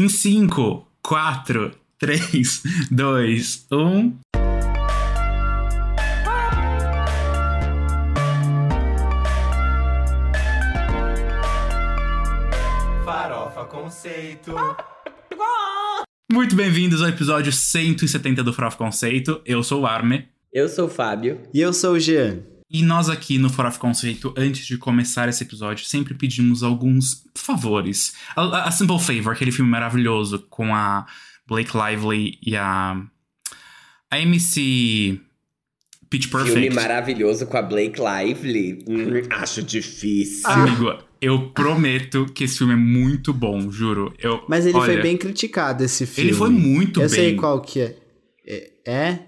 Em 5, 4, 3, 2, 1. Farofa Conceito. Muito bem-vindos ao episódio 170 do Farofa Conceito. Eu sou o Arme. Eu sou o Fábio. E eu sou o Jean. E nós aqui no Farofa Conceito, antes de começar esse episódio, sempre pedimos alguns favores. A, a Simple Favor, aquele filme maravilhoso com a Blake Lively e a. A MC. Pitch Perfect. Filme maravilhoso com a Blake Lively. Hum, acho difícil. Amigo, eu prometo que esse filme é muito bom, juro. Eu, Mas ele foi olha, bem criticado, esse filme. Ele foi muito eu bem. Eu sei qual que é. É?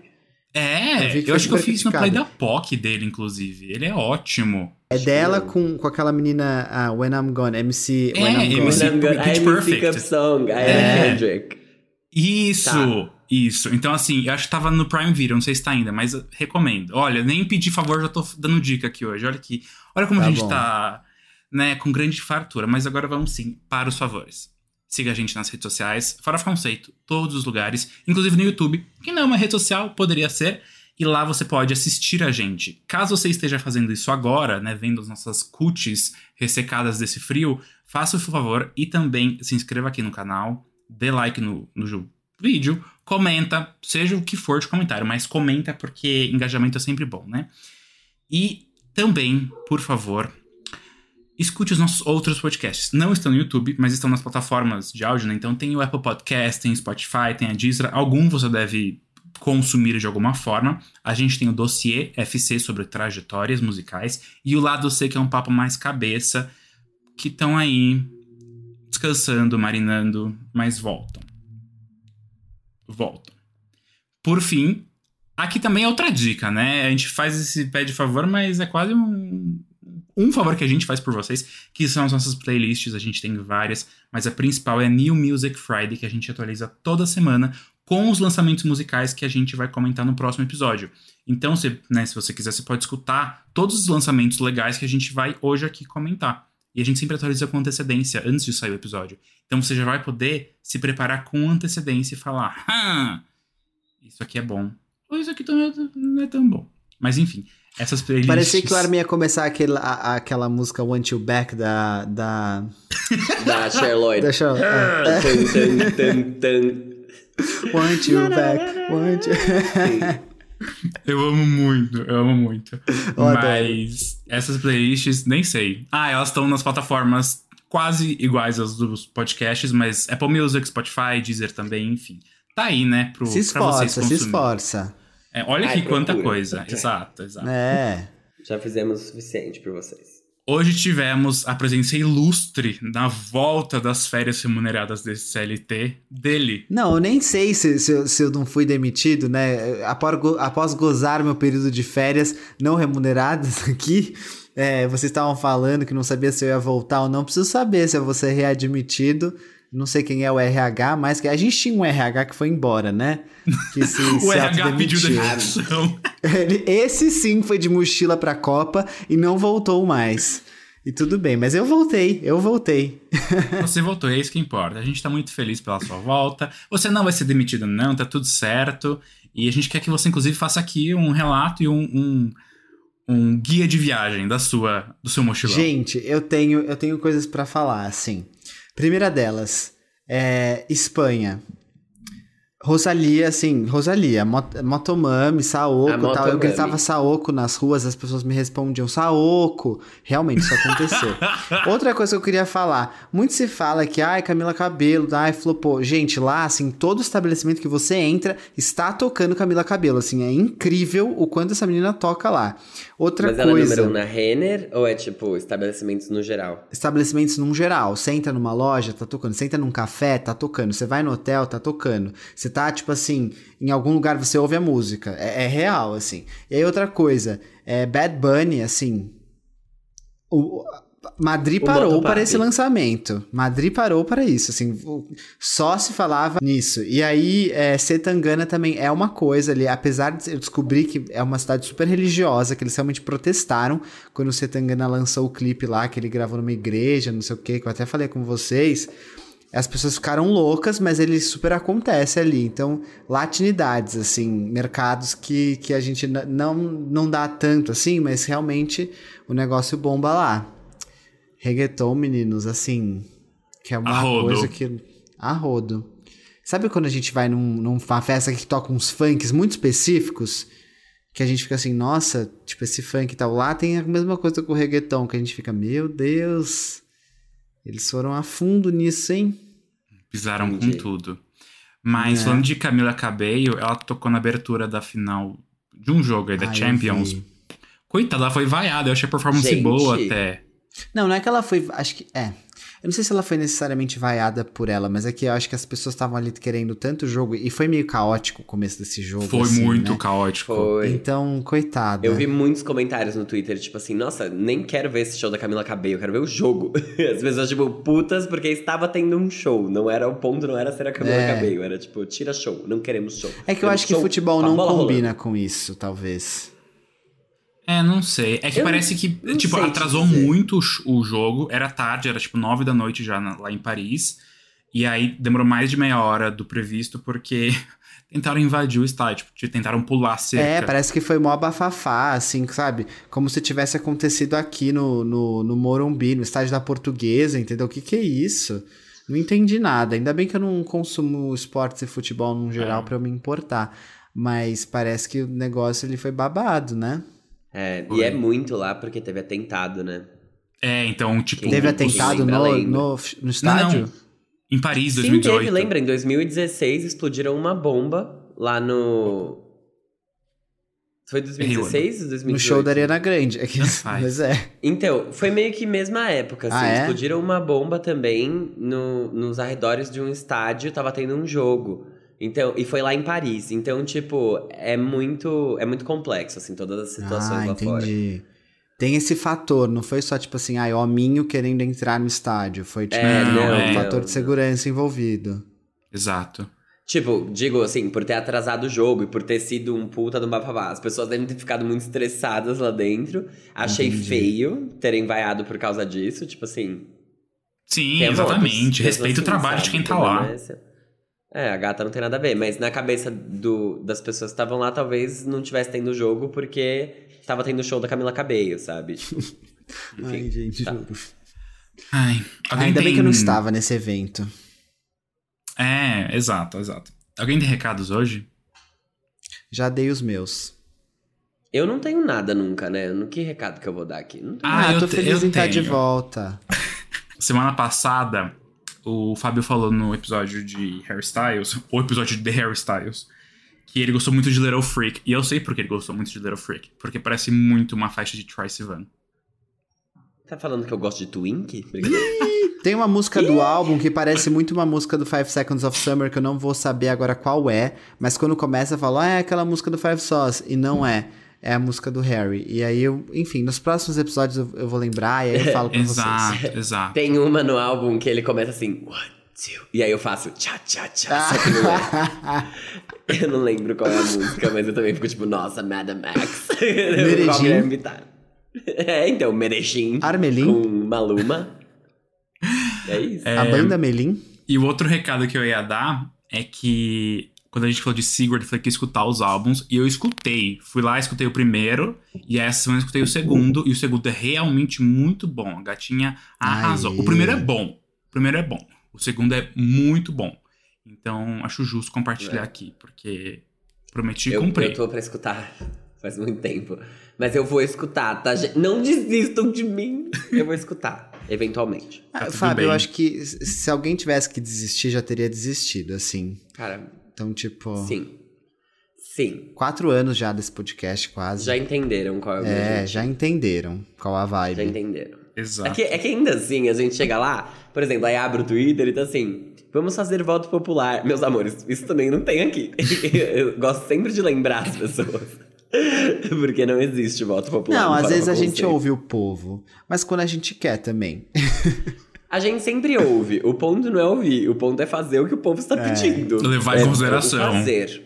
É? É, Eu eu foi acho que eu fiz no play da criticado. POC dele, inclusive. Ele é ótimo. É dela com, com aquela menina ah, When I'm Gone, MC É, When I'm Gone. MC When I'm gonna- Pitch am Perfect. Pick Up Song. I É. am Kendrick. Isso, Tá. isso. Então, assim, eu acho que tava no Prime Video, não sei se tá ainda, mas recomendo. Olha, nem pedi favor, já tô dando dica aqui hoje. Olha aqui. Olha como Tá a gente bom. tá, né, com grande fartura. Mas agora vamos sim para os favores. Siga a gente nas redes sociais, Farofa Conceito, todos os lugares, inclusive no YouTube, que não é uma rede social, poderia ser. E lá você pode assistir a gente. Caso você esteja fazendo isso agora, né, vendo as nossas cutis ressecadas desse frio, faça o favor e também se inscreva aqui no canal, dê like no, no vídeo, comenta, seja o que for de comentário, mas comenta porque engajamento é sempre bom, né? E também, por favor, escute os nossos outros podcasts. Não estão no YouTube, mas estão nas plataformas de áudio, né? Então tem o Apple Podcast, tem o Spotify, tem a Deezer. Algum você deve consumir de alguma forma. A gente tem o dossiê FC sobre trajetórias musicais e o lado C que é um papo mais cabeça, que estão aí descansando, marinando, mas voltam. Voltam. Por fim, aqui também é outra dica, né? A gente faz esse pede favor, mas é quase um, um favor que a gente faz por vocês, que são as nossas playlists, a gente tem várias, mas a principal é New Music Friday, que a gente atualiza toda semana com os lançamentos musicais que a gente vai comentar no próximo episódio. Então, se, né, se você quiser, você pode escutar todos os lançamentos legais que a gente vai hoje aqui comentar. E a gente sempre atualiza com antecedência, antes de sair o episódio. Então você já vai poder se preparar com antecedência e falar: ah, isso aqui é bom. Ou isso aqui não é tão bom. Mas enfim, essas playlists. Parecia que o Armin ia começar aquele, a- aquela música Want You Back da. da. Da Cher Lloyd. Deixa eu. é. Tum, tum, tum, tum. Want You Back, Want You. Eu amo muito, eu amo muito. Adoro. Mas essas playlists, nem sei. Ah, elas estão nas plataformas quase iguais às dos podcasts, mas Apple Music, Spotify, Deezer também, enfim. Tá aí, né? Pro, Se pra vocês esforça, se esforça. É, olha Ai, aqui quanta procura. coisa. Exato, exato. É. Já fizemos o suficiente por vocês. Hoje tivemos a presença ilustre na volta das férias remuneradas desse CLT dele. Não, eu nem sei se, se, eu, se eu não fui demitido, né? Após, após gozar meu período de férias não remuneradas aqui, é, vocês estavam falando que não sabia se eu ia voltar ou não. Preciso saber se eu vou ser readmitido. Não sei quem é o RH, mas que a gente tinha um RH que foi embora, né? Que se, O se RH pediu demissão. Esse sim foi de mochila pra Copa e não voltou mais. E tudo bem, mas eu voltei, eu voltei. Você voltou, é isso que importa. A gente tá muito feliz pela sua volta. Você não vai ser demitido, não, tá tudo certo. E a gente quer que você, inclusive, faça aqui um relato e um, um, um guia de viagem da sua, do seu mochilão. Gente, eu tenho, eu tenho coisas pra falar, assim. Primeira delas, é Espanha. Rosalia, assim, Rosalia, Mot Motomami, Saoko tal. Eu gritava Saoko nas ruas, as pessoas me respondiam Saoko. Realmente, isso aconteceu. Outra coisa que eu queria falar. Muito se fala que, ai, Camila Cabelo, ai, flopou. Gente, lá, assim, todo estabelecimento que você entra está tocando Camila Cabelo. Assim, é incrível o quanto essa menina toca lá. Outra Mas ela é coisa. número um na Renner ou é tipo estabelecimentos no geral? estabelecimentos num geral. Você entra numa loja, tá tocando. Você entra num café, tá tocando. Você vai no hotel, tá tocando. Você tá, tipo assim, em algum lugar você ouve a música. É, é real, assim. E aí outra coisa, é Bad Bunny, assim. O, Madrid O parou para esse lançamento. Madrid parou para isso, assim, só se falava nisso. E aí, é, Setangana também é uma coisa ali, apesar de eu descobrir que é uma cidade super religiosa, que eles realmente protestaram quando o Setangana lançou o clipe lá, que ele gravou numa igreja, não sei o que, que eu até falei com vocês. As pessoas ficaram loucas, mas ele super acontece ali. Então, latinidades, assim, mercados que, que a gente não, não dá tanto assim, mas realmente o negócio bomba lá. Reggaeton, meninos, assim, que é uma A rodo. coisa que. A rodo. Sabe quando a gente vai num, numa festa que toca uns funks muito específicos? Que a gente fica assim, nossa, tipo, esse funk e tal. Lá tem a mesma coisa com o reggaeton, que a gente fica, meu Deus. Eles foram a fundo nisso, hein? Pisaram Entendi. com tudo. Mas É. falando de Camila Cabello, ela tocou na abertura da final de um jogo aí da eu Champions. Coitada, ela foi vaiada. Eu achei a performance Gente. boa até. Não, não é que ela foi. Acho que. É. Eu não sei se ela foi necessariamente vaiada por ela, mas é que eu acho que as pessoas estavam ali querendo tanto jogo. E foi meio caótico o começo desse jogo. Foi assim, muito né? caótico. Foi. Então, coitada. Eu vi muitos comentários no Twitter, tipo assim, nossa, nem quero ver esse show da Camila Cabello, eu quero ver o jogo. As pessoas, tipo, putas porque estava tendo um show. Não era o ponto, não era ser a Camila É. Cabello. Era tipo, tira show, não queremos show. É que eu acho que futebol a não combina rolando. com isso, talvez. É, não sei. É que Eu parece que, tipo, atrasou muito o jogo. Era tarde, era tipo nove da noite já na- lá em Paris. E aí demorou mais de meia hora do previsto porque tentaram invadir o estádio. Tipo, tentaram pular a cerca. É, parece que foi mó bafafá, assim, sabe? Como se tivesse acontecido aqui no, no, no Morumbi, no estádio da Portuguesa, entendeu? O que que é isso? Não entendi nada. Ainda bem que eu não consumo esportes e futebol no geral É. pra eu me importar. Mas parece que o negócio ele foi babado, né? É, Foi. e é muito lá porque teve atentado, né? É, então, tipo. Teve Sim, atentado lembra, no, lembra. no, no estádio? não. Em Paris, Sim, 2018. teve, lembra? Em 2016 explodiram uma bomba lá no. Foi 2016 ou 2018? No show da Ariana Grande. É que-. Mas é. Então, foi meio que mesma época, assim. Ah, é? Explodiram uma bomba também no, nos arredores de um estádio, tava tendo um jogo. Então, e foi lá em Paris. Então, tipo, é muito, é muito complexo, assim, todas as situações Ah, lá fora. entendi. Tem esse fator, não foi só tipo assim, ai, hominho querendo entrar no estádio. Foi tipo É, não, um é. fator de segurança envolvido. Exato. Tipo, digo assim, por ter atrasado o jogo e por ter sido um puta do bafafá. As pessoas devem ter ficado muito estressadas lá dentro. Achei Entendi. feio terem vaiado por causa disso. Tipo assim. Sim, exatamente. Respeita o trabalho de quem tá lá. é esse. É, a gata não tem nada a ver. Mas na cabeça do, das pessoas que estavam lá, talvez não tivesse tendo jogo porque tava tendo show da Camila Cabello, sabe? Tipo, enfim, Ai, gente, tá. juro. Ai, Ainda bem tem- que eu não estava nesse evento. É, exato, exato. Alguém tem recados hoje? Já dei os meus. Eu não tenho nada nunca, né? Que recado que eu vou dar aqui? Não tenho. Ah, Ah, eu tô feliz eu em estar de tenho. volta. Semana passada, o Fábio falou no episódio de Hairstyles, o episódio de The Hairstyles, que ele gostou muito de Little Freak. E eu sei por que ele gostou muito de Little Freak. Porque parece muito uma faixa de Troye Sivan. Tá falando que eu gosto de Twink? Tem uma música do álbum que parece muito uma música do Five Seconds of Summer, que eu não vou saber agora qual é, mas quando começa, eu falo, ah, é aquela música do Five Sauce. E não é. É a música do Harry. E aí eu, enfim, nos próximos episódios eu, eu vou lembrar e aí eu falo pra vocês. Exato, exato. Tem uma no álbum que ele começa assim, two, e aí eu faço tchá, tchá, tchá, só que não é. Eu não lembro qual é a música, mas eu também fico tipo, nossa, Madam Max. Medellín. É, então, Medellín. Armelin? Com Maluma. É isso. A banda Melim? E o outro recado que eu ia dar é que quando a gente falou de Sigurd, eu falei que ia escutar os álbuns. E eu escutei. Fui lá, escutei o primeiro. E essa semana eu escutei o segundo. E o segundo é realmente muito bom. A gatinha arrasou. Aê. O primeiro é bom. O primeiro é bom. O segundo é muito bom. Então, acho justo compartilhar É. aqui. Porque prometi e Eu, cumpri. eu tô pra escutar faz muito tempo. Mas eu vou escutar, tá? Não desistam de mim. Eu vou escutar, eventualmente. Ah, tudo Fábio, eu bem. acho que se alguém tivesse que desistir, já teria desistido, assim. Cara, Então, tipo, sim. Sim. quatro anos já desse podcast, quase. Já entenderam qual é o é, objetivo. já entenderam qual a Já vibe. entenderam. Exato. É que, é que ainda assim, a gente chega lá, por exemplo, aí abre o Twitter e tá assim, vamos fazer voto popular. Meus amores, isso também não tem aqui. Eu gosto sempre de lembrar as pessoas. Porque não existe voto popular. Não, no às vezes a gente ouve o povo, mas quando a gente quer também. A gente sempre ouve. O ponto não é ouvir, o ponto é fazer o que o povo está pedindo. Levar em É, consideração. O fazer.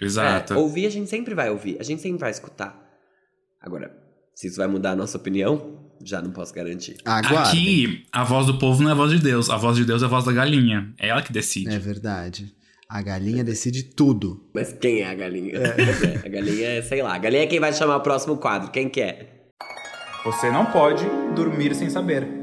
Exato. É, ouvir a gente sempre vai ouvir, a gente sempre vai escutar. Agora, se isso vai mudar a nossa opinião, já não posso garantir. Aguardem. Aqui, a voz do povo não é a voz de Deus. A voz de Deus é a voz da galinha. É ela que decide. É verdade. A galinha decide tudo. Mas quem é a galinha? É, a galinha é, sei lá. A galinha é quem vai chamar o próximo quadro. Quem que é? Você não pode dormir sem saber.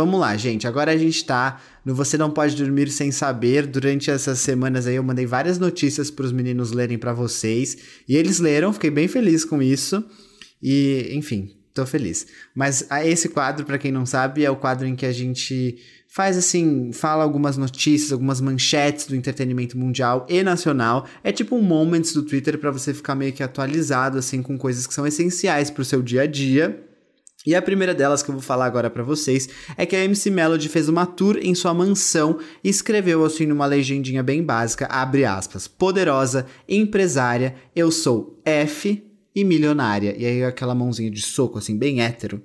Vamos lá, gente. Agora a gente tá no Você Não Pode Dormir Sem Saber. Durante essas semanas aí eu mandei várias notícias pros meninos lerem pra vocês. E eles leram, fiquei bem feliz com isso. E, enfim, tô feliz. Mas ah, esse quadro, pra quem não sabe, é o quadro em que a gente faz assim, fala algumas notícias, algumas manchetes do entretenimento mundial e nacional. É tipo um moments do Twitter pra você ficar meio que atualizado assim com coisas que são essenciais pro seu dia a dia. E a primeira delas que eu vou falar agora pra vocês é que a MC Melody fez uma tour em sua mansão e escreveu assim numa legendinha bem básica, abre aspas, poderosa, empresária, eu sou F e milionária. E aí aquela mãozinha de soco assim, bem hétero.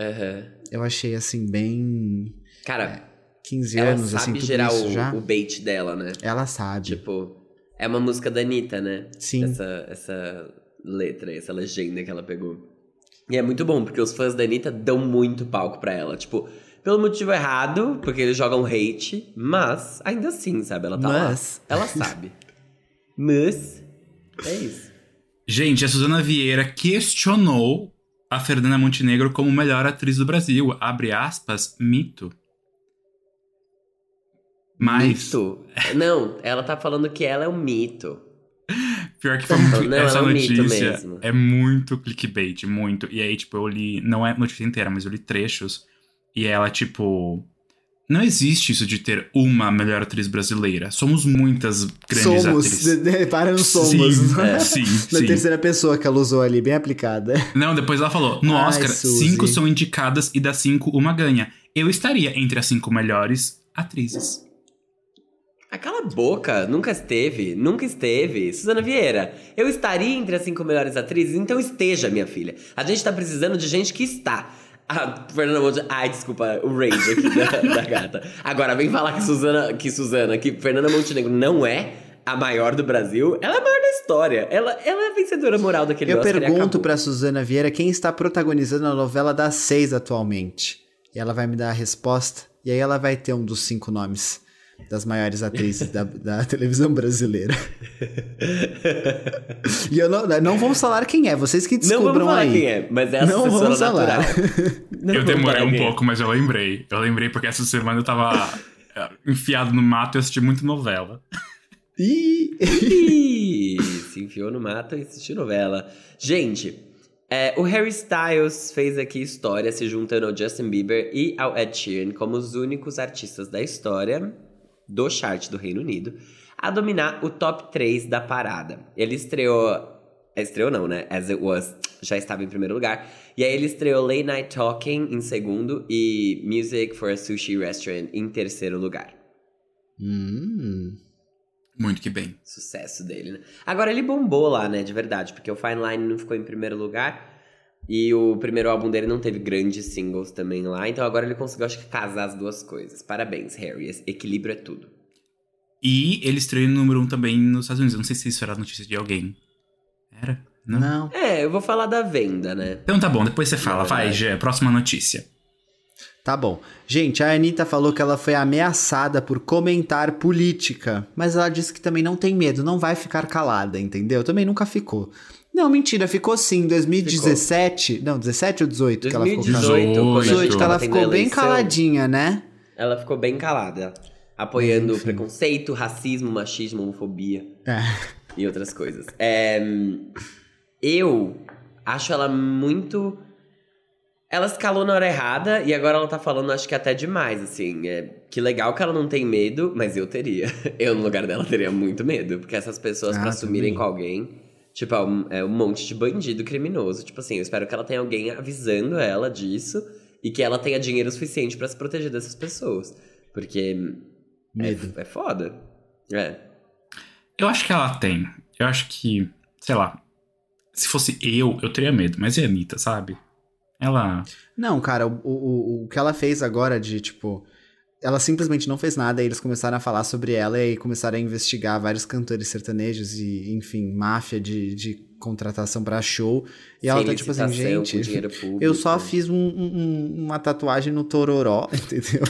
Aham. Eu achei assim bem Cara, 15 ela anos sabe assim tudo gerar isso o, já. o bait dela, né? Ela sabe. Tipo, é uma música da Anitta, né? Sim. Essa, essa letra, essa legenda que ela pegou. E é muito bom, porque os fãs da Anitta dão muito palco pra ela. Tipo, pelo motivo errado, porque eles jogam hate, mas ainda assim, sabe? Ela tá Mas. lá. Ela sabe. mas. É isso. Gente, a Suzana Vieira questionou a Fernanda Montenegro como melhor atriz do Brasil. Abre aspas, mito. Mas, Mito. Não, ela tá falando que ela é um mito. Pior que foi muito, Não, essa é um notícia é muito clickbait, muito. E aí, tipo, eu li, não é notícia inteira, mas eu li trechos. E ela, tipo, não existe isso de ter uma melhor atriz brasileira. Somos muitas grandes somos. atrizes. Repara no somos. Sim, É. sim, Na sim. terceira pessoa que ela usou ali, bem aplicada. Não, depois ela falou: no Ai, Oscar, Suzy. cinco são indicadas e das cinco, uma ganha. Eu estaria entre as cinco melhores atrizes. Ah, cala a boca, nunca esteve, nunca esteve. Suzana Vieira, eu estaria entre as cinco melhores atrizes, então esteja, minha filha. A gente tá precisando de gente que está. A Fernanda Montenegro. Ai, desculpa, o rage aqui da, da gata. Agora, vem falar que Suzana, que Suzana, que Fernanda Montenegro não é a maior do Brasil. Ela é a maior da história. Ela, ela é a vencedora moral daquele Eu Oscar pergunto pra Suzana Vieira quem está protagonizando a novela das seis atualmente. E ela vai me dar a resposta. E aí ela vai ter um dos cinco nomes das maiores atrizes da, da televisão brasileira. e eu não, não vamos falar quem é, vocês que Não descubram vamos falar aí. quem é, mas é a Não sucessora vamos falar. Não eu demorei um é. pouco, mas eu lembrei. Eu lembrei porque essa semana eu tava é, enfiado no mato e assisti muito novela. Ih, se enfiou no mato e assistiu novela. Gente, é, o Harry Styles fez aqui história se juntando ao Justin Bieber e ao Ed Sheeran como os únicos artistas da história do chart do Reino Unido a dominar o top 3 da parada. Ele estreou. Estreou não, né? As It Was já estava em primeiro lugar. E aí ele estreou Late Night Talking em segundo e Music for a Sushi Restaurant em terceiro lugar. Hum. Muito que bem. sucesso dele, né? Agora ele bombou lá, né, de verdade, porque o Fine Line não ficou em primeiro lugar e o primeiro álbum dele não teve grandes singles também lá, então agora ele conseguiu, acho que, casar as duas coisas. Parabéns, Harry. Esse Equilíbrio é tudo. E ele estreou no número um também nos Estados Unidos. Eu não sei se isso era notícia de alguém. Era? Não? Não. É, eu vou falar da venda, né? Então tá bom, depois você fala. Na Vai. Gé, próxima notícia. Tá bom. Gente, a Anitta falou que ela foi ameaçada por comentar política. Mas ela disse que também não tem medo, não vai ficar calada, entendeu? Também nunca ficou. Não, mentira, ficou sim. Em 2017. Não, 17 ou 18 que ela ficou calada? 2018, quando a gente 18 que ela ficou bem eleição, caladinha, né? Ela ficou bem calada, apoiando Enfim. preconceito, racismo, machismo, homofobia. É. e outras coisas. É, eu acho ela muito. Ela escalou na hora errada e agora ela tá falando, acho que até demais, assim. É, que legal que ela não tem medo, mas eu teria. Eu, no lugar dela, teria muito medo. Porque essas pessoas, Ah, pra assumirem com alguém, tipo, é um, é um monte de bandido criminoso. Tipo assim, eu espero que ela tenha alguém avisando ela disso e que ela tenha dinheiro suficiente pra se proteger dessas pessoas. Porque Medo. é, é foda. É. Eu acho que ela tem. Eu acho que, sei lá. Se fosse eu, eu teria medo. Mas é a Anitta, sabe? Ela. Não, cara, o, o, o que ela fez agora de, tipo. Ela simplesmente não fez nada e eles começaram a falar sobre ela e começaram a investigar vários cantores sertanejos e, enfim, máfia de, de contratação pra show. E ela tá tipo assim, gente, eu só fiz um- um- uma tatuagem no Tororó, entendeu?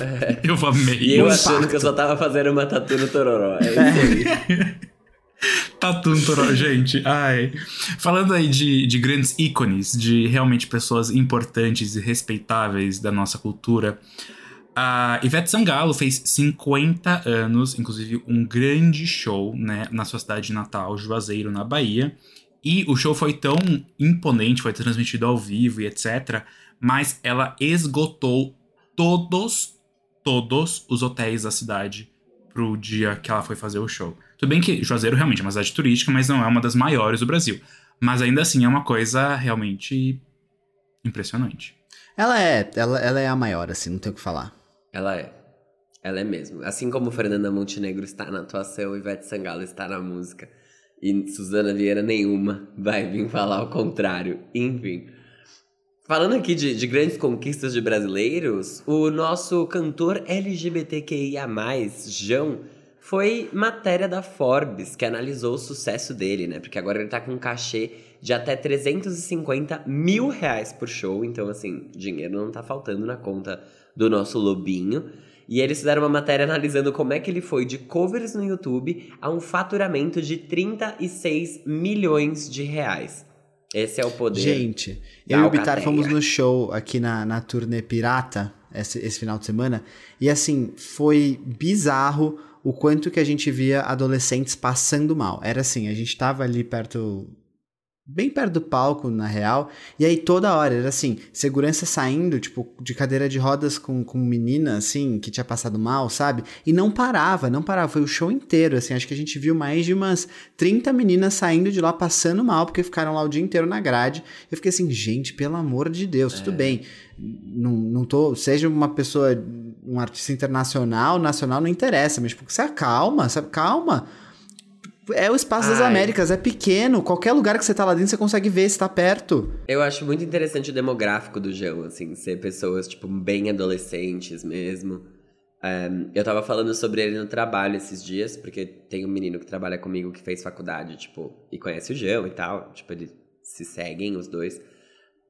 Eu amei. E eu um achando impacto. que eu só tava fazendo uma tatu no Tororó. É isso aí. Tatu no Toró, gente. Ai. Falando aí de, de grandes ícones, de realmente pessoas importantes e respeitáveis da nossa cultura. A Ivete Sangalo fez 50 anos, inclusive um grande show, né, na sua cidade natal, Juazeiro, na Bahia. E o show foi tão imponente, foi transmitido ao vivo e etc. Mas ela esgotou todos, todos os hotéis da cidade pro dia que ela foi fazer o show. Tudo bem que Juazeiro realmente é uma cidade turística, mas não é uma das maiores do Brasil. Mas ainda assim é uma coisa realmente impressionante. Ela é, ela, ela é a maior, assim, não tem o que falar. Ela é. Ela é mesmo. Assim como Fernanda Montenegro está na atuação, Ivete Sangalo está na música. E Suzana Vieira nenhuma vai vir falar o contrário. Enfim. Falando aqui de, de grandes conquistas de brasileiros, o nosso cantor LGBTQIA, João, foi matéria da Forbes, que analisou o sucesso dele, né? Porque agora ele tá com um cachê de até 350 mil reais por show. Então, assim, dinheiro não tá faltando na conta do nosso lobinho. E eles fizeram uma matéria analisando como é que ele foi de covers no YouTube a um faturamento de 36 milhões de reais. Esse é o poder. Gente, eu e o Bitar fomos no show aqui na, na turnê Pirata esse, esse final de semana. E assim, foi bizarro o quanto que a gente via adolescentes passando mal. Era assim, a gente tava ali perto. Bem perto do palco, na real. E aí toda hora, era assim, segurança saindo, tipo, de cadeira de rodas com, com menina, assim, que tinha passado mal, sabe? E não parava, não parava. Foi o show inteiro, assim. Acho que a gente viu mais de umas 30 meninas saindo de lá passando mal, porque ficaram lá o dia inteiro na grade. Eu fiquei assim, gente, pelo amor de Deus, tudo bem. Não, não tô. Seja uma pessoa, um artista internacional, nacional, não interessa, mas tipo, você acalma, sabe? Calma. É o Espaço das Ai. Américas, é pequeno. Qualquer lugar que você tá lá dentro, você consegue ver se tá perto. Eu acho muito interessante o demográfico do João, assim, ser pessoas, tipo, bem adolescentes mesmo. Ehm, eu tava falando sobre ele no trabalho esses dias, porque tem um menino que trabalha comigo que fez faculdade, tipo, e conhece o João e tal. Tipo, eles se seguem, os dois.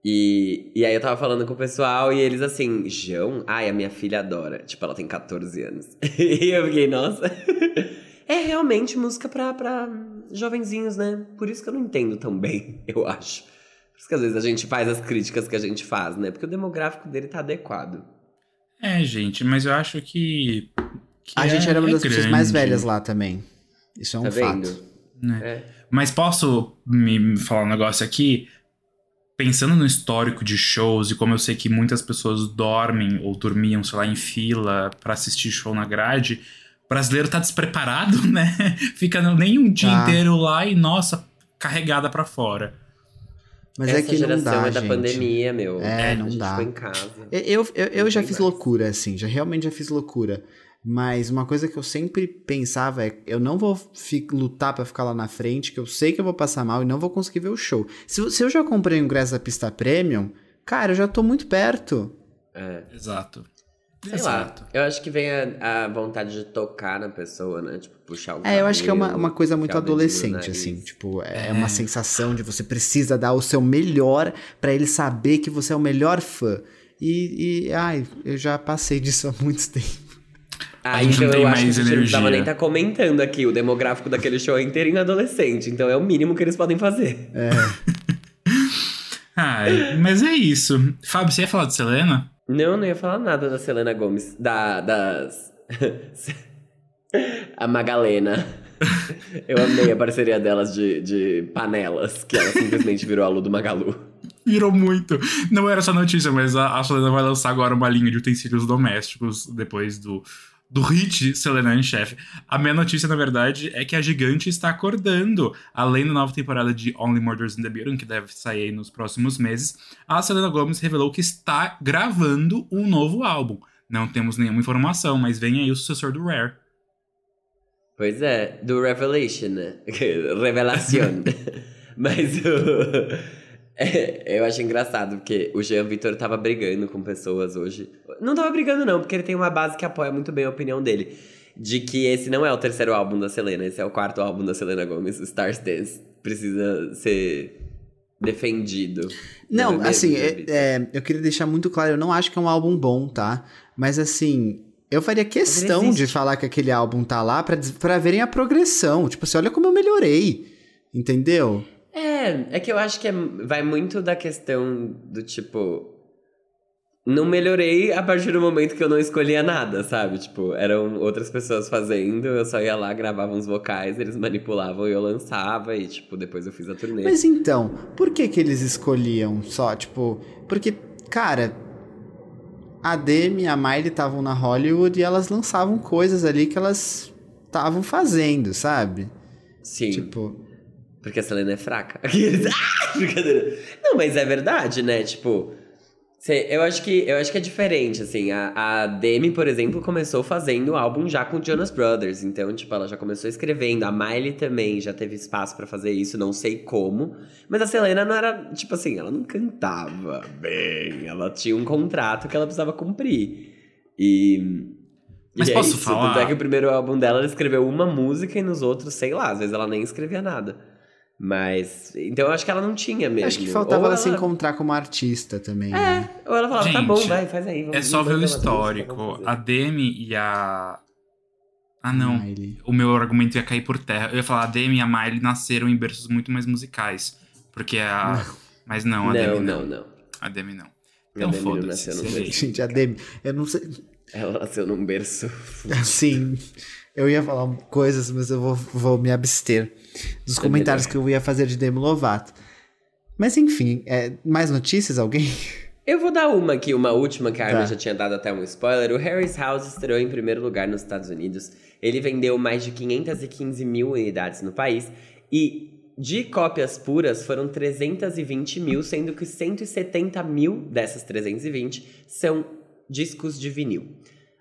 E, e aí eu tava falando com o pessoal e eles assim, João? Ai, a minha filha adora. Tipo, ela tem 14 anos. e eu fiquei, nossa. é realmente música pra, pra jovenzinhos, né? Por isso que eu não entendo tão bem, eu acho. Por isso que às vezes a gente faz as críticas que a gente faz, né? Porque o demográfico dele tá adequado. É, gente, mas eu acho que. que A é- gente era uma é das pessoas mais velhas lá também. Isso é um tá fato. né? É. Mas posso me falar um negócio aqui? Pensando no histórico de shows e como eu sei que muitas pessoas dormem ou dormiam, sei lá, em fila pra assistir show na grade, brasileiro tá despreparado, né? Fica nem um dia Tá. inteiro lá e, nossa, carregada pra fora. Mas Essa é que não geração dá, é da gente. pandemia, meu. É, a não gente dá. ficou em casa. Eu, eu, eu Não já fiz mais. loucura, assim, já realmente já fiz loucura. Mas uma coisa que eu sempre pensava é: eu não vou lutar pra ficar lá na frente, que eu sei que eu vou passar mal e não vou conseguir ver o show. Se, eu- se eu já comprei o ingresso da pista premium, cara, eu já tô muito perto. É. Exato. Sei Exato. lá. Eu acho que vem a, a vontade de tocar na pessoa, né? Tipo, puxar o É, eu acho que é uma, cabelo, uma coisa muito adolescente, assim. Tipo, é, uma sensação de você precisa dar o seu melhor pra ele saber que você é o melhor fã. E, e, ai, eu já passei disso há muito tempo. Ah, A gente então não tem eu acho que mais a gente não precisava energia. nem estar comentando aqui. O demográfico daquele show é inteirinho adolescente. Então é o mínimo que eles podem fazer. Ai, mas é isso. Fábio, você ia falar de Selena? Não, não ia falar nada da Selena Gomes. Da, das... a Magalena. Eu amei a parceria delas de, de panelas. Que ela simplesmente virou a Lu do Magalu. Virou muito. Não era essa notícia, mas a, a Selena vai lançar agora uma linha de utensílios domésticos depois do, do hit Selena em Chef. A minha notícia, na verdade, é que a gigante está acordando. Além da nova temporada de Only Murders in the Building, que deve sair aí nos próximos meses, a Selena Gomez revelou que está gravando um novo álbum. Não temos nenhuma informação, mas vem aí o sucessor do Rare. Pois é, do Revelation, né? Revelación. Mas o... é, eu acho engraçado, porque o Jean Vitor tava brigando com pessoas hoje. Não tava brigando, não, porque ele tem uma base que apoia muito bem a opinião dele. De que esse não é o terceiro álbum da Selena, esse é o quarto álbum da Selena Gomez, Stars Dance. precisa ser defendido. Não, assim, é- é, eu queria deixar muito claro, eu não acho que é um álbum bom, tá? Mas assim, eu faria questão de falar que aquele álbum tá lá pra, diz- pra verem a progressão. Tipo assim, olha como eu melhorei. Entendeu? É, é que eu acho que é- vai muito da questão do tipo. Não melhorei a partir do momento que eu não escolhia nada, sabe? Tipo, eram outras pessoas fazendo, eu só ia lá, gravava uns vocais, eles manipulavam e eu lançava, e tipo, depois eu fiz a turnê. Mas então, por que que eles escolhiam só, tipo... Porque, cara, a Demi e a Miley estavam na Hollywood e elas lançavam coisas ali que elas estavam fazendo, sabe? Sim. Tipo... Porque a Selena é fraca. Ah, brincadeira. Não, mas é verdade, né? Tipo, cê- eu acho que eu acho que é diferente, assim. A, a Demi, por exemplo, começou fazendo o álbum já com o Jonas Brothers. Então, tipo, ela já começou escrevendo. A Miley também já teve espaço pra fazer isso, não sei como. Mas a Selena não era, tipo assim, ela não cantava bem. Ela tinha um contrato que ela precisava cumprir. E. Mas e é posso isso. falar? Tanto é que o primeiro álbum dela ela escreveu uma música e nos outros, sei lá, às vezes ela nem escrevia nada. Mas. Então eu acho que ela não tinha mesmo. Acho que faltava Ou ela se encontrar como artista também, né? É, ou ela falava, tá Gente, bom, vai, faz aí. vamos- É só ver o histórico. A Demi e a. Ah, não. Miley. O meu argumento ia cair por terra. Eu ia falar, a Demi e a Miley nasceram em berços muito mais musicais. Porque a. Mas não, a Não, Demi não, não. não. A Demi não. A Então Demi não foda-se. nasceu num seria berço. isso. Gente, a Demi, eu não sei... Ela nasceu num berço. Assim, eu ia falar coisas, mas eu vou, vou me abster dos É comentários melhor. que eu ia fazer de Demi Lovato. Mas enfim, é, mais notícias, alguém? Eu vou dar uma aqui, uma última que a Armin Tá. já tinha dado até um spoiler. O Harry's House estreou em primeiro lugar nos Estados Unidos. Ele vendeu mais de 515 mil unidades no país. E de cópias puras foram 320 mil, sendo que 170 mil dessas 320 são discos de vinil.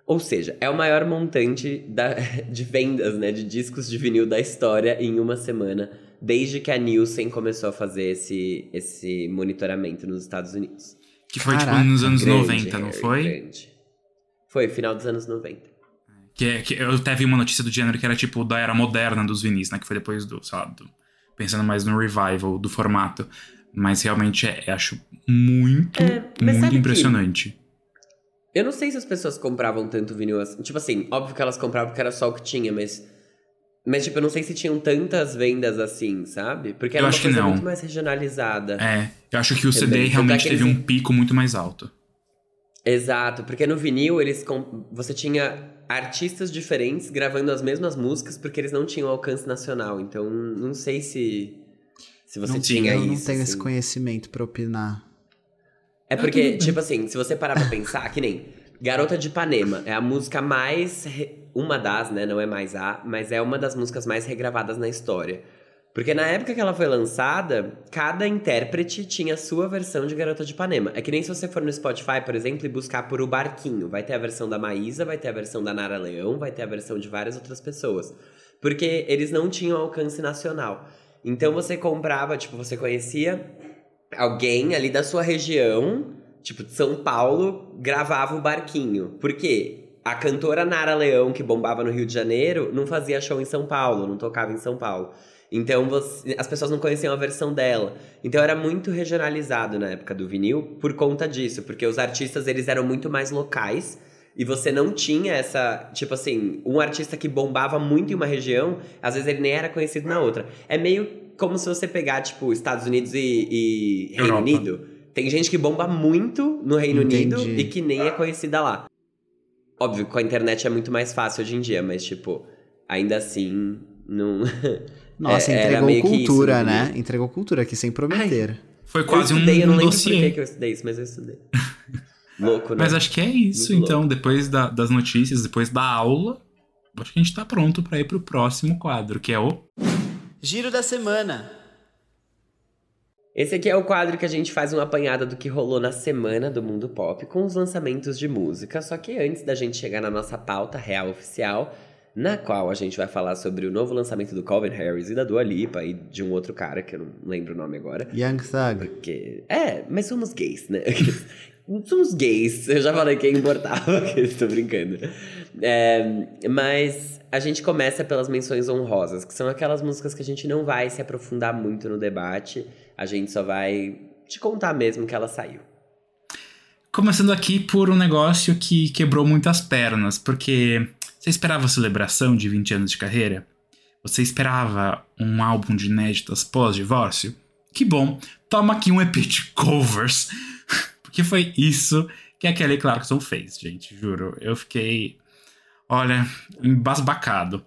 Ou seja, é o maior montante da- de vendas né, de discos de vinil da história em uma semana, desde que a Nielsen começou a fazer esse, esse monitoramento nos Estados Unidos. Que foi Caraca, tipo nos anos Grande, 90, não Harry, foi? grande. Foi, final dos anos 90. Que, é- que eu até vi uma notícia do gênero que era tipo da era moderna dos vinis, né? Que foi depois do, sei lá, do- pensando mais no revival do formato. Mas realmente é, acho muito, É, muito que- impressionante. Eu não sei se as pessoas compravam tanto vinil assim. Tipo assim, óbvio que elas compravam porque era só o que tinha, mas. Mas, tipo, eu não sei se tinham tantas vendas assim, sabe? Porque era Eu uma acho que coisa não. muito mais regionalizada. É, eu acho que o CD realmente é que teve eles- um pico muito mais alto. Exato, porque no vinil eles com- você tinha artistas diferentes gravando as mesmas músicas porque eles não tinham alcance nacional. Então, não sei se se você Não tinha tinha, eu isso. não tenho esse assim. conhecimento pra opinar. É porque, tipo assim, se você parar pra pensar, que nem Garota de Ipanema é a música mais. re- Uma das, né? Não é mais a, mas é uma das músicas mais regravadas na história. Porque na época que ela foi lançada, cada intérprete tinha a sua versão de Garota de Ipanema. É que nem se você for no Spotify, por exemplo, e buscar por O Barquinho. Vai ter a versão da Maísa, vai ter a versão da Nara Leão, vai ter a versão de várias outras pessoas. Porque eles não tinham alcance nacional. Então você comprava, tipo, você conhecia alguém ali da sua região, tipo de São Paulo, gravava o barquinho. Por quê? A cantora Nara Leão, que bombava no Rio de Janeiro, não fazia show em São Paulo, não tocava em São Paulo. Então você- as pessoas não conheciam a versão dela. Então era muito regionalizado na época do vinil por conta disso, porque os artistas eles eram muito mais locais e você não tinha essa, tipo assim, um artista que bombava muito em uma região, às vezes ele nem era conhecido na outra. É meio como se você pegar, tipo, Estados Unidos e, e Reino. Unido. Tem gente que bomba muito no Reino Entendi. Unido e que nem é conhecida lá. Óbvio, com a internet é muito mais fácil hoje em dia, mas, tipo, ainda assim, não. Nossa, É, entregou isso cultura, né? vinil. Entregou cultura aqui, sem prometer. Foi quase eu um, estudei, eu não um lembro por que dossiê. eu estudei isso, mas eu estudei. Louco, né? Mas acho que é isso, Muito então, depois da- das notícias, depois da aula, acho que a gente tá pronto pra ir pro próximo quadro, que é o. Giro da semana. Esse aqui é o quadro que a gente faz uma apanhada do que rolou na semana do mundo pop com os lançamentos de música. Só que antes da gente chegar na nossa pauta real oficial, na qual a gente vai falar sobre o novo lançamento do Calvin Harris e da Dua Lipa e de um outro cara que eu não lembro o nome agora. Young Thug. Porque. É, mas somos gays, né? somos gays. Eu já falei que é importava, que estou brincando. É, mas a gente começa pelas menções honrosas, que são aquelas músicas que a gente não vai se aprofundar muito no debate, a gente só vai te contar mesmo que ela saiu. Começando aqui por um negócio que quebrou muitas pernas, porque você esperava a celebração de 20 anos de carreira? Você esperava um álbum de inéditas pós-divórcio? Que bom, toma aqui um EP de covers. Porque foi isso que a Kelly Clarkson fez, gente, juro. Eu fiquei, olha, embasbacado.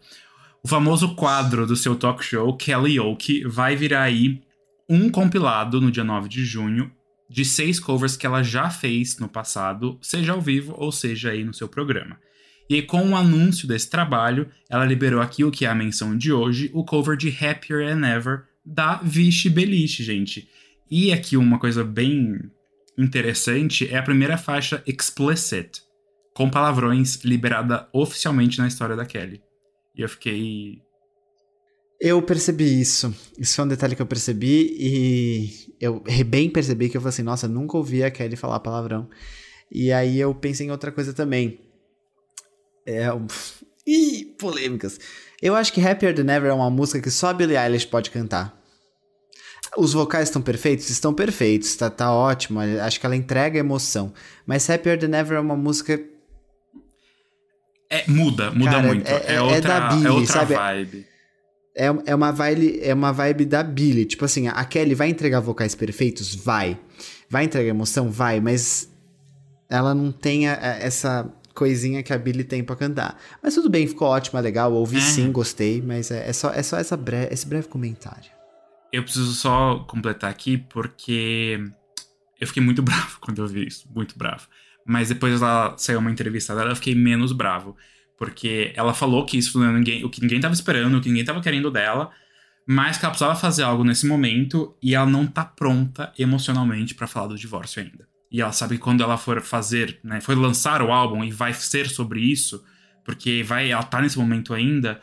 O famoso quadro do seu talk show, Kelly Oak, vai virar aí um compilado no dia 9 de junho de seis covers que ela já fez no passado, seja ao vivo ou seja aí no seu programa. E com o anúncio desse trabalho, ela liberou aqui o que é a menção de hoje, o cover de Happier Than Ever da Vichy Beliche, gente. E aqui uma coisa bem interessante é a primeira faixa Explicit, com palavrões, liberada oficialmente na história da Kelly. E eu fiquei. Eu percebi isso. Isso é um detalhe que eu percebi e eu bem percebi que eu falei assim, nossa, nunca ouvi a Kelly falar palavrão. E aí eu pensei em outra coisa também. É. Ih, polêmicas. Eu acho que Happier Than Ever é uma música que só a Billie Eilish pode cantar. Os vocais estão perfeitos? Estão perfeitos, tá, tá ótimo. Acho que ela entrega emoção. Mas Happier Than Ever é uma música. É, muda, muda Cara, muito. é- É, é outra, da Billie, é outra sabe? vibe. É, é, uma vibe, é uma vibe da Billie. Tipo assim, a Kelly vai entregar vocais perfeitos? Vai. Vai entregar emoção? Vai. Mas ela não tem a- a- essa coisinha que a Billie tem pra cantar. Mas tudo bem, ficou ótimo, é legal. Ouvi É. sim, gostei. Mas é, é só, é só essa bre- esse breve comentário. Eu preciso só completar aqui porque eu fiquei muito bravo quando eu vi isso, muito bravo. Mas depois ela saiu uma entrevista dela, eu fiquei menos bravo, porque ela falou que isso não é ninguém, o que ninguém tava esperando, o que ninguém tava querendo dela, mas que ela precisava fazer algo nesse momento e ela não tá pronta emocionalmente pra falar do divórcio ainda. E ela sabe que quando ela for fazer, né, for lançar o álbum e vai ser sobre isso, porque vai, ela tá nesse momento ainda,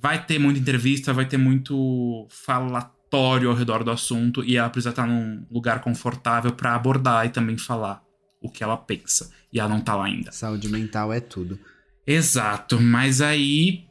vai ter muita entrevista, vai ter muito falatório ao redor do assunto e ela precisa estar num lugar confortável pra abordar e também falar o que ela pensa. E ela não tá lá ainda. Saúde mental é tudo. Exato, mas aí.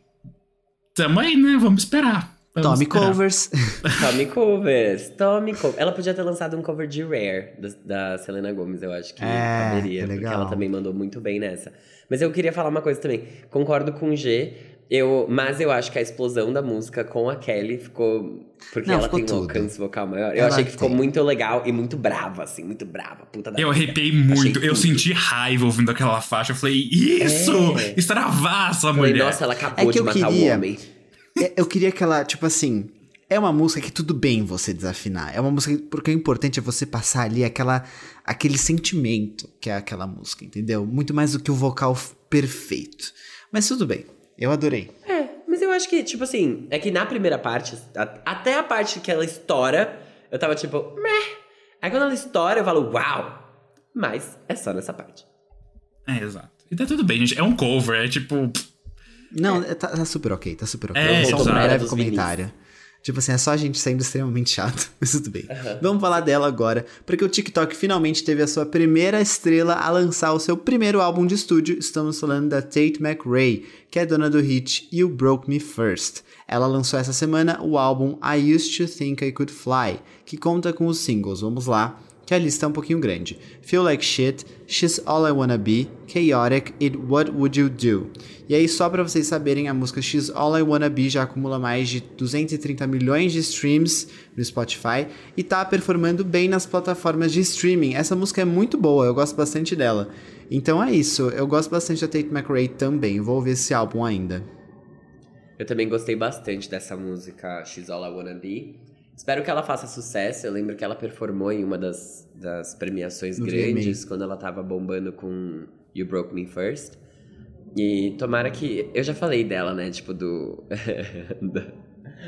Tamo aí, né? Vamos esperar. Vamos Tome esperar. covers. Tome covers, tome covers. Ela podia ter lançado um cover de Rare, da, da Selena Gomez, eu acho que É, caberia, é porque legal. ela também mandou muito bem nessa. Mas eu queria falar uma coisa também. Concordo com o G, eu, mas eu acho que a explosão da música com a Kelly ficou. Porque Não, ela ficou tem um tudo. alcance vocal maior. Eu Ela achei que ficou tem. muito legal e muito brava, assim, muito brava. Puta da Eu vida. arrepiei muito, Achei eu tudo. senti raiva ouvindo aquela faixa. Eu falei, isso! É. Extravar essa Falei, mulher. nossa, ela acabou É que de matar queria- o homem. É, eu queria que ela, tipo assim. É uma música que tudo bem você desafinar. É uma música que, porque o importante é você passar ali aquela, aquele sentimento que é aquela música, entendeu? Muito mais do que o vocal perfeito. Mas tudo bem. Eu adorei. É, mas eu acho que, tipo assim, é que na primeira parte, a- até a parte que ela estoura, eu tava tipo, meh. Aí quando ela estoura, eu falo, uau! Mas é só nessa parte. É, exato. E tá tudo bem, gente. É um cover, é tipo. Não, tá, tá super ok, tá super ok. É, só um exato. breve comentário. Tipo assim, é só a gente sendo extremamente chato, mas tudo bem. Aham. Vamos falar dela agora, porque o TikTok finalmente teve a sua primeira estrela a lançar o seu primeiro álbum de estúdio. Estamos falando da Tate McRae, que é dona do hit You Broke Me First. Ela lançou essa semana o álbum I Used to Think I Could Fly, que conta com os singles. Vamos lá, que a lista é um pouquinho grande. Feel Like Shit, She's All I Wanna Be, Chaotic e What Would You Do? E aí, só pra vocês saberem, a música She's All I Wanna Be já acumula mais de 230 milhões de streams no Spotify e tá performando bem nas plataformas de streaming. Essa música é muito boa, eu gosto bastante dela. Então é isso, eu gosto bastante da Tate McRae também, vou ouvir esse álbum ainda. Eu também gostei bastante dessa música She's All I Wanna Be. Espero que ela faça sucesso. Eu lembro que ela performou em uma das, das premiações No grandes, quando ela tava bombando com You Broke Me First. E tomara que. Eu já falei dela, né? Tipo, do.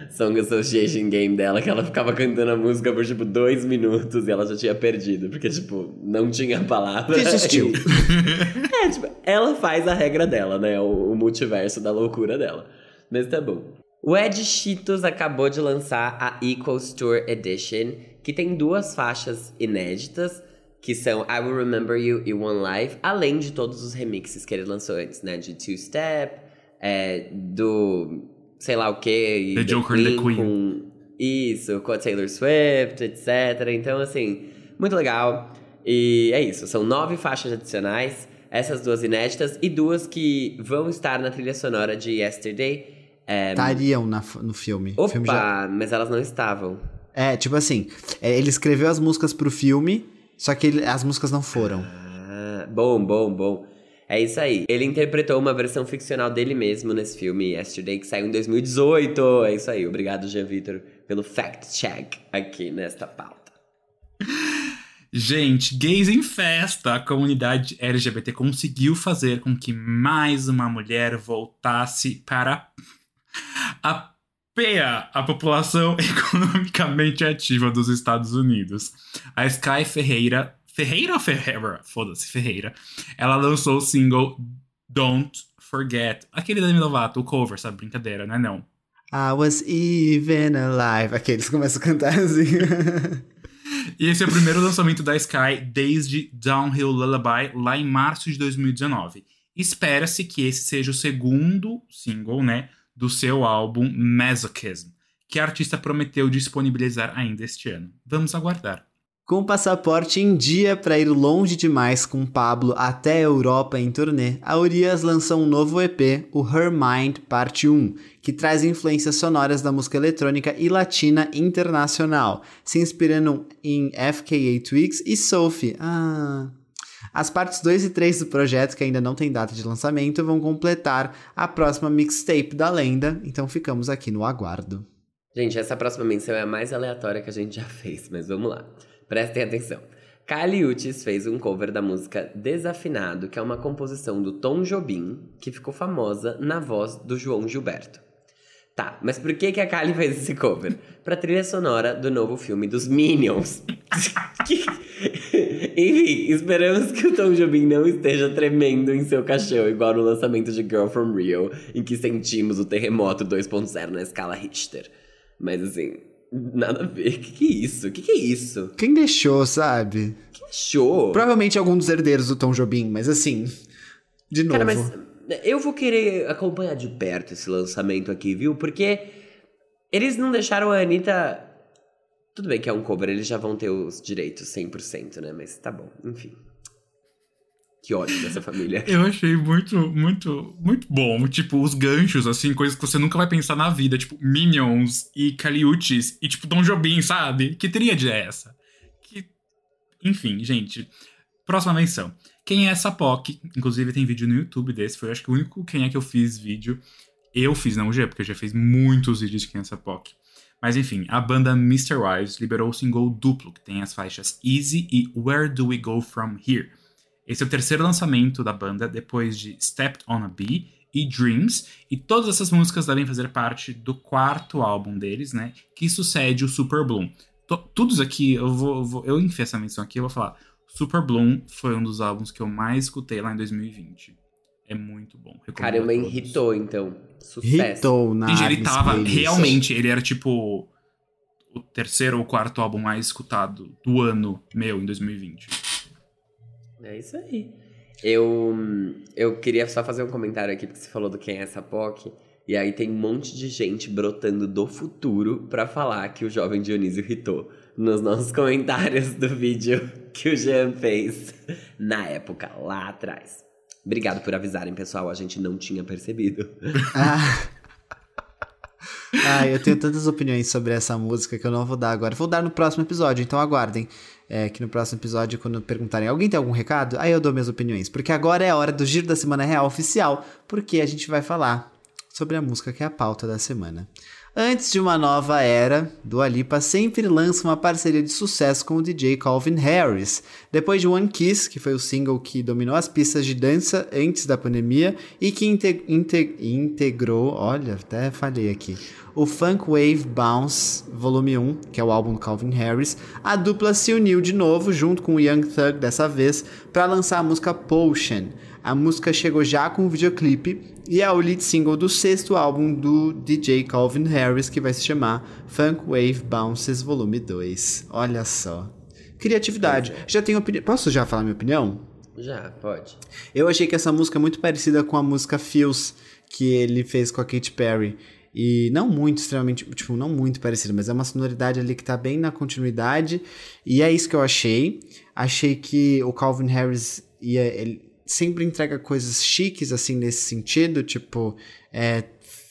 Song Association Game dela, que ela ficava cantando a música por, tipo, dois minutos e ela já tinha perdido, porque, tipo, não tinha palavra. Desistiu. é, tipo, ela faz a regra dela, né? O, o multiverso da loucura dela. Mas tá bom. O Ed Cheetos acabou de lançar a Equals Tour Edition, que tem duas faixas inéditas, que são I Will Remember You e One Life, além de todos os remixes que ele lançou antes, né? De Two Step, é, do sei lá o que. The Joker and the Queen. Com, isso, com a Taylor Swift, etc. Então, assim, muito legal. E é isso, são nove faixas adicionais, essas duas inéditas e duas que vão estar na trilha sonora de Yesterday. É, Estariam na, no filme. O opa, filme já- mas elas não estavam. É, tipo assim, é, ele escreveu as músicas pro filme, só que ele- as músicas não foram. Ah, bom, bom, bom. É isso aí. Ele interpretou uma versão ficcional dele mesmo nesse filme Yesterday, que saiu em 2018. É isso aí. Obrigado, Jean Vitor, pelo fact-check aqui nesta pauta. Gente, gays em festa, a comunidade LGBT conseguiu fazer com que mais uma mulher voltasse para a PEA, a população economicamente ativa dos Estados Unidos. A Sky Ferreira, Ferreira ou Ferreira? Foda-se, Ferreira. Ela lançou o single Don't Forget, aquele da Demi Lovato, o cover, sabe? Brincadeira, não é não. I was even alive. Aqueles começam a cantar assim. E esse é o primeiro lançamento da Sky desde Downhill Lullaby, lá em março de 2019. Espera-se que esse seja o segundo single, né, do seu álbum Masochism, que a artista prometeu disponibilizar ainda este ano. Vamos aguardar. Com o passaporte em dia para ir longe demais com Pablo até a Europa em turnê, a Urias lançou um novo EP, o Her Mind Parte 1, que traz influências sonoras da música eletrônica e latina internacional, se inspirando em FKA Twigs e Sophie. Ah. As partes 2 e 3 do projeto, que ainda não tem data de lançamento, vão completar a próxima mixtape da lenda, então ficamos aqui no aguardo. Gente, essa próxima menção é a mais aleatória que a gente já fez, mas vamos lá. Prestem atenção. Kylie Uchis fez um cover da música Desafinado, que é uma composição do Tom Jobim, que ficou famosa na voz do João Gilberto. Tá, mas por que, que a Kylie fez esse cover? Pra trilha sonora do novo filme dos Minions. Enfim, esperamos que o Tom Jobim não esteja tremendo em seu caixão, igual no lançamento de Girl From Rio, em que sentimos o terremoto 2.0 na escala Richter. Mas assim, nada a ver. Que que é isso? Que que é isso? Quem deixou, sabe? Que achou? Provavelmente algum dos herdeiros do Tom Jobim, mas assim, de novo. Cara, mas eu vou querer acompanhar de perto esse lançamento aqui, viu? Porque eles não deixaram a Anitta. Tudo bem que é um cover, eles já vão ter os direitos 100%, né? Mas tá bom, enfim. Que ódio dessa família. Eu achei muito, muito, muito bom. Tipo, os ganchos, assim, coisas que você nunca vai pensar na vida. Tipo, Minions e Caliutes e, tipo, Tom Jobim, sabe? Que tríade é essa? Que... Enfim, gente. Próxima menção. Quem é essa POC? Inclusive, tem vídeo no YouTube desse. Foi, acho que, o único quem é que eu fiz vídeo. Eu fiz, não o G, porque eu já fez muitos vídeos de quem é essa POC. Mas enfim, a banda Mr. Wives liberou o single duplo, que tem as faixas Easy e Where Do We Go From Here. Esse é o terceiro lançamento da banda, depois de Stepped on a Bee e Dreams, e todas essas músicas devem fazer parte do quarto álbum deles, né? Que sucede o Super Bloom. To- Todos aqui, eu vou, vou. Eu enfiei essa menção aqui, eu vou falar. Super Bloom foi um dos álbuns que eu mais escutei lá em 2020. É muito bom. recomendo Caramba, irritou então. Sucesso. Hitou na Gente, ele tava Playlist. realmente, ele era tipo o terceiro ou quarto álbum mais escutado do ano meu em 2020. É isso aí. Eu, eu queria só fazer um comentário aqui, porque você falou do quem é essa POC. E aí tem um monte de gente brotando do futuro pra falar que o jovem Dionísio irritou nos nossos comentários do vídeo que o Jean fez na época, lá atrás. Obrigado por avisarem, pessoal. A gente não tinha percebido. Ah. Ah, eu tenho tantas opiniões sobre essa música que eu não vou dar agora. Vou dar no próximo episódio, então aguardem. É, que no próximo episódio, quando perguntarem alguém tem algum recado, aí eu dou minhas opiniões. Porque agora é a hora do Giro da Semana Real oficial, porque a gente vai falar sobre a música que é a pauta da semana. Antes de uma nova era, Dua Lipa sempre lança uma parceria de sucesso com o DJ Calvin Harris. Depois de One Kiss, que foi o single que dominou as pistas de dança antes da pandemia e que inte- inte- integrou, olha, até falei aqui, o Funk Wave Bounce Volume 1, que é o álbum do Calvin Harris, a dupla se uniu de novo junto com o Young Thug dessa vez para lançar a música Potion. A música chegou já com o videoclipe e é o lead single do sexto álbum do DJ Calvin Harris, que vai se chamar Funk Wave Bounces Volume 2. Olha só. Criatividade. Já tenho opinião. Posso já falar minha opinião? Já, pode. Eu achei que essa música é muito parecida com a música Feels, que ele fez com a Katy Perry. E não muito, extremamente, tipo, não muito parecido, mas é uma sonoridade ali que tá bem na continuidade. E é isso que eu achei. Achei que o Calvin Harris ia, ele sempre entrega coisas chiques, assim, nesse sentido. Tipo, é,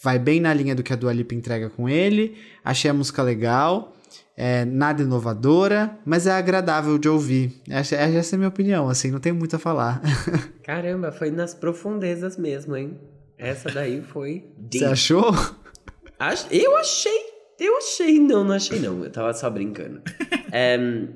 vai bem na linha do que a Dua Lipa entrega com ele. Achei a música legal. É, nada inovadora, mas é agradável de ouvir. Essa, essa é a minha opinião, assim, não tem muito a falar. Caramba, foi nas profundezas mesmo, hein? Essa daí foi. Você achou? Ach... Eu achei. Eu achei. Não, não achei não. Eu tava só brincando. é...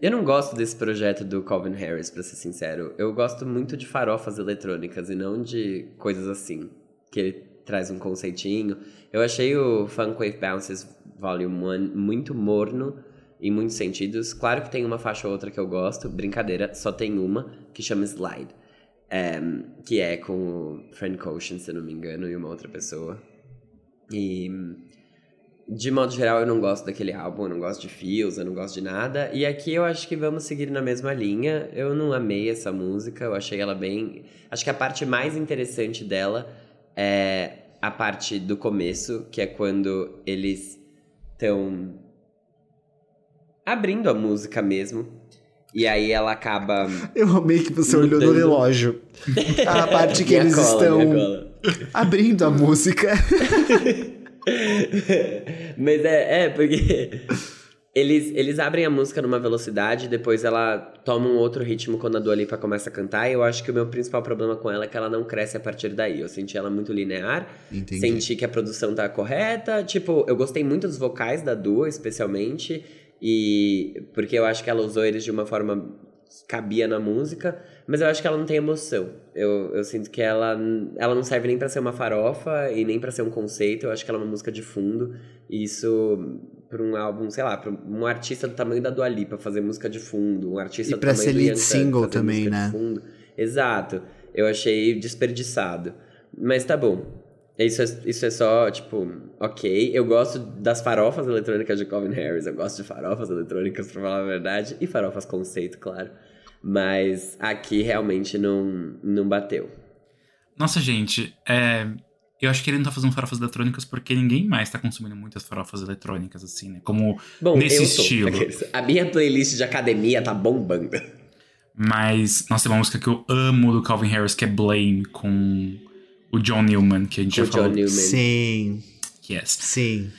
eu não gosto desse projeto do Calvin Harris, pra ser sincero. Eu gosto muito de farofas eletrônicas e não de coisas assim. Que ele traz um conceitinho. Eu achei o Funk Wave Bounces Volume 1 muito morno em muitos sentidos. Claro que tem uma faixa ou outra que eu gosto, brincadeira, só tem uma que chama Slide. É, que é com o Frank Ocean, se não me engano, e uma outra pessoa. E de modo geral eu não gosto daquele álbum, eu não gosto de fios, eu não gosto de nada. E aqui eu acho que vamos seguir na mesma linha. Eu não amei essa música, eu achei ela bem. Acho que a parte mais interessante dela é a parte do começo, que é quando eles estão abrindo a música mesmo. E aí ela acaba. Eu amei que você mudando. olhou no relógio. A parte que eles cola, estão abrindo a música. Mas é, é porque eles, eles abrem a música numa velocidade, depois ela toma um outro ritmo quando a Dua Lipa começa a cantar, e eu acho que o meu principal problema com ela é que ela não cresce a partir daí. Eu senti ela muito linear, Entendi. senti que a produção tá correta, tipo, eu gostei muito dos vocais da Dua, especialmente, e porque eu acho que ela usou eles de uma forma cabia na música, mas eu acho que ela não tem emoção. Eu, eu sinto que ela, ela não serve nem para ser uma farofa e nem para ser um conceito. Eu acho que ela é uma música de fundo. E isso, para um álbum, sei lá, para um artista do tamanho da Dua Lipa fazer música de fundo, um artista e do tamanho ser do lead single também, né? Exato. Eu achei desperdiçado. Mas tá bom. Isso é, isso é só, tipo, ok. Eu gosto das farofas eletrônicas de Calvin Harris. Eu gosto de farofas eletrônicas, pra falar a verdade. E farofas conceito, claro. Mas aqui realmente não, não bateu. Nossa, gente, é, eu acho que ele não tá fazendo farofas eletrônicas porque ninguém mais tá consumindo muitas farofas eletrônicas, assim, né? Como Bom, nesse estilo. A minha playlist de academia tá bombando. Mas, nossa, tem uma música que eu amo do Calvin Harris, que é Blame, com o John Newman, que a gente o já John falou. Newman. Sim. Yes. Sim.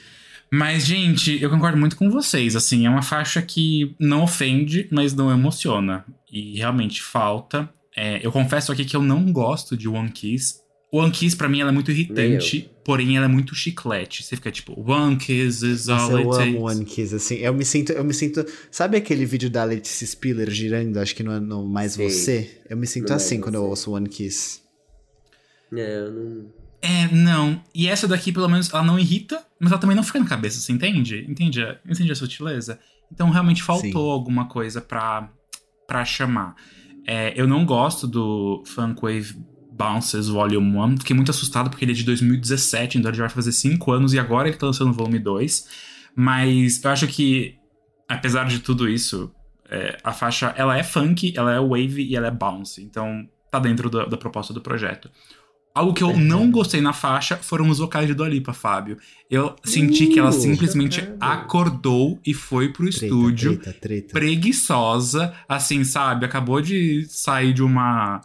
Mas, gente, eu concordo muito com vocês. Assim, é uma faixa que não ofende, mas não emociona. E realmente falta. É, eu confesso aqui que eu não gosto de One Kiss. One Kiss, pra mim, ela é muito irritante, porém ela é muito chiclete. Você fica tipo, One Kiss is all Nossa, it eu takes. amo One Kiss, assim. Eu me sinto, eu me sinto. Sabe aquele vídeo da Leticia Spiller girando, acho que no, no Mais Sim. Você? Eu me sinto assim quando você. eu ouço One Kiss. É, não. É, não. E essa daqui, pelo menos, ela não irrita, mas ela também não fica na cabeça, você entende? Entende a, entende a sutileza? Então realmente faltou Sim. alguma coisa pra, pra chamar. É, eu não gosto do Funk Wave Bounces Volume 1. Fiquei muito assustado porque ele é de 2017, então ele já vai fazer 5 anos e agora ele tá lançando o volume 2. Mas eu acho que, apesar de tudo isso, é, a faixa ela é funk, ela é wave e ela é bounce. Então tá dentro da, da proposta do projeto. Algo que eu é. não gostei na faixa foram os vocais de Dua Lipa, Fábio. Eu senti uh, que ela uh, simplesmente acordou e foi pro treta, estúdio treta, treta. preguiçosa, assim, sabe? Acabou de sair de uma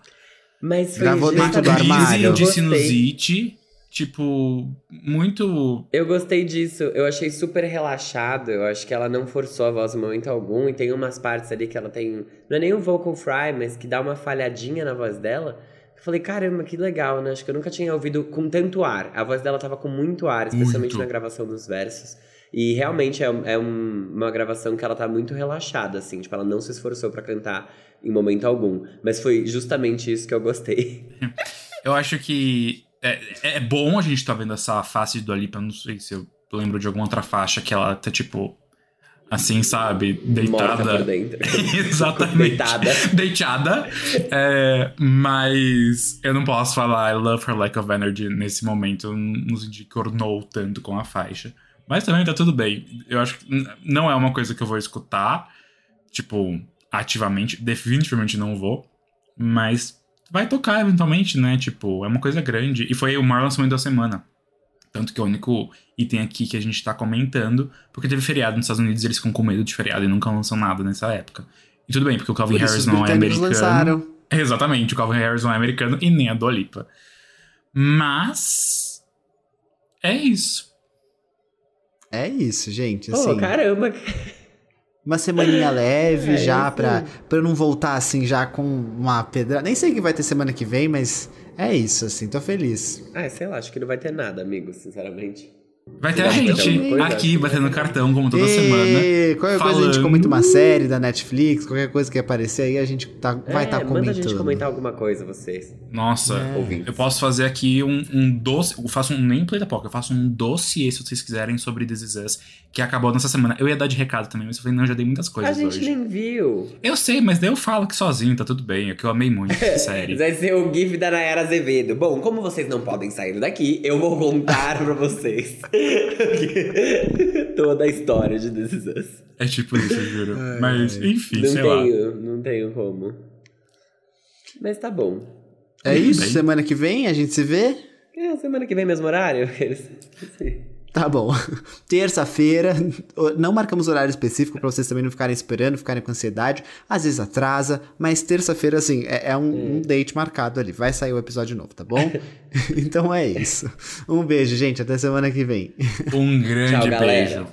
Mas foi Gravou dentro do armário. de sinusite. Tipo, muito. Eu gostei disso. Eu achei super relaxado. Eu acho que ela não forçou a voz em momento algum. E tem umas partes ali que ela tem. Não é nem um vocal fry, mas que dá uma falhadinha na voz dela falei, caramba, que legal, né? Acho que eu nunca tinha ouvido com tanto ar. A voz dela tava com muito ar, especialmente muito. na gravação dos versos. E realmente é, é um, uma gravação que ela tá muito relaxada, assim. Tipo, ela não se esforçou para cantar em momento algum. Mas foi justamente isso que eu gostei. eu acho que é, é bom a gente tá vendo essa face do Alipa. Não sei se eu lembro de alguma outra faixa que ela tá, tipo, assim, sabe? Deitada. Morta por dentro. Exatamente. Deitada. Deitada. É, mas eu não posso falar I love her lack of energy nesse momento. Eu não senti que ornou tanto com a faixa. Mas também tá tudo bem. Eu acho que não é uma coisa que eu vou escutar, tipo, ativamente. Definitivamente não vou. Mas vai tocar eventualmente, né? Tipo, é uma coisa grande. E foi o maior lançamento da semana. Tanto que é o único item aqui que a gente tá comentando, porque teve feriado nos Estados Unidos e eles ficam com medo de feriado e nunca lançam nada nessa época. E tudo bem, porque o Calvin Por isso Harris não é americano. lançaram. Exatamente, o Calvin Harris não é americano e nem a Dua Lipa. Mas. É isso. É isso, gente. Assim, caramba. Uma semaninha leve É, já pra, pra eu não voltar assim já com uma pedra. Nem sei o que vai ter semana que vem, mas é isso, assim, tô feliz. Ah, sei lá, acho que não vai ter nada, amigo, sinceramente. Vai ter a Vai gente aqui batendo cartão, como toda E semana. qualquer coisa a gente falando- comenta uma série da Netflix, qualquer coisa que aparecer aí a gente tá, vai é, estar tá manda comentando. a gente comentar alguma coisa, vocês. Nossa, É. Eu posso fazer aqui um, um doce. Eu faço um nem play da POC, eu faço um dossiê, se vocês quiserem, sobre This Is Us, que acabou nessa semana. Eu ia dar de recado também, mas eu falei, não, eu já dei muitas a coisas gente hoje. nem viu. Eu sei, mas daí eu falo aqui sozinho, tá tudo bem. É que eu amei muito essa série. Vai ser o GIF da Nayara Azevedo. Bom, como vocês não podem sair daqui, eu vou contar pra vocês toda a história de This Is Us. É tipo isso, eu juro. Mas, enfim, Não sei lá. tenho, não tenho como. Mas tá bom. É isso, Bem. semana que vem a gente se vê? É, semana que vem mesmo horário? Tá bom. Terça-feira, não marcamos horário específico pra vocês também não ficarem esperando, ficarem com ansiedade. Às vezes atrasa, mas terça-feira, assim, é, é um, um date marcado ali. Vai sair o episódio novo, tá bom? então é isso. Um beijo, gente. Até semana que vem. Um grande Tchau, beijo.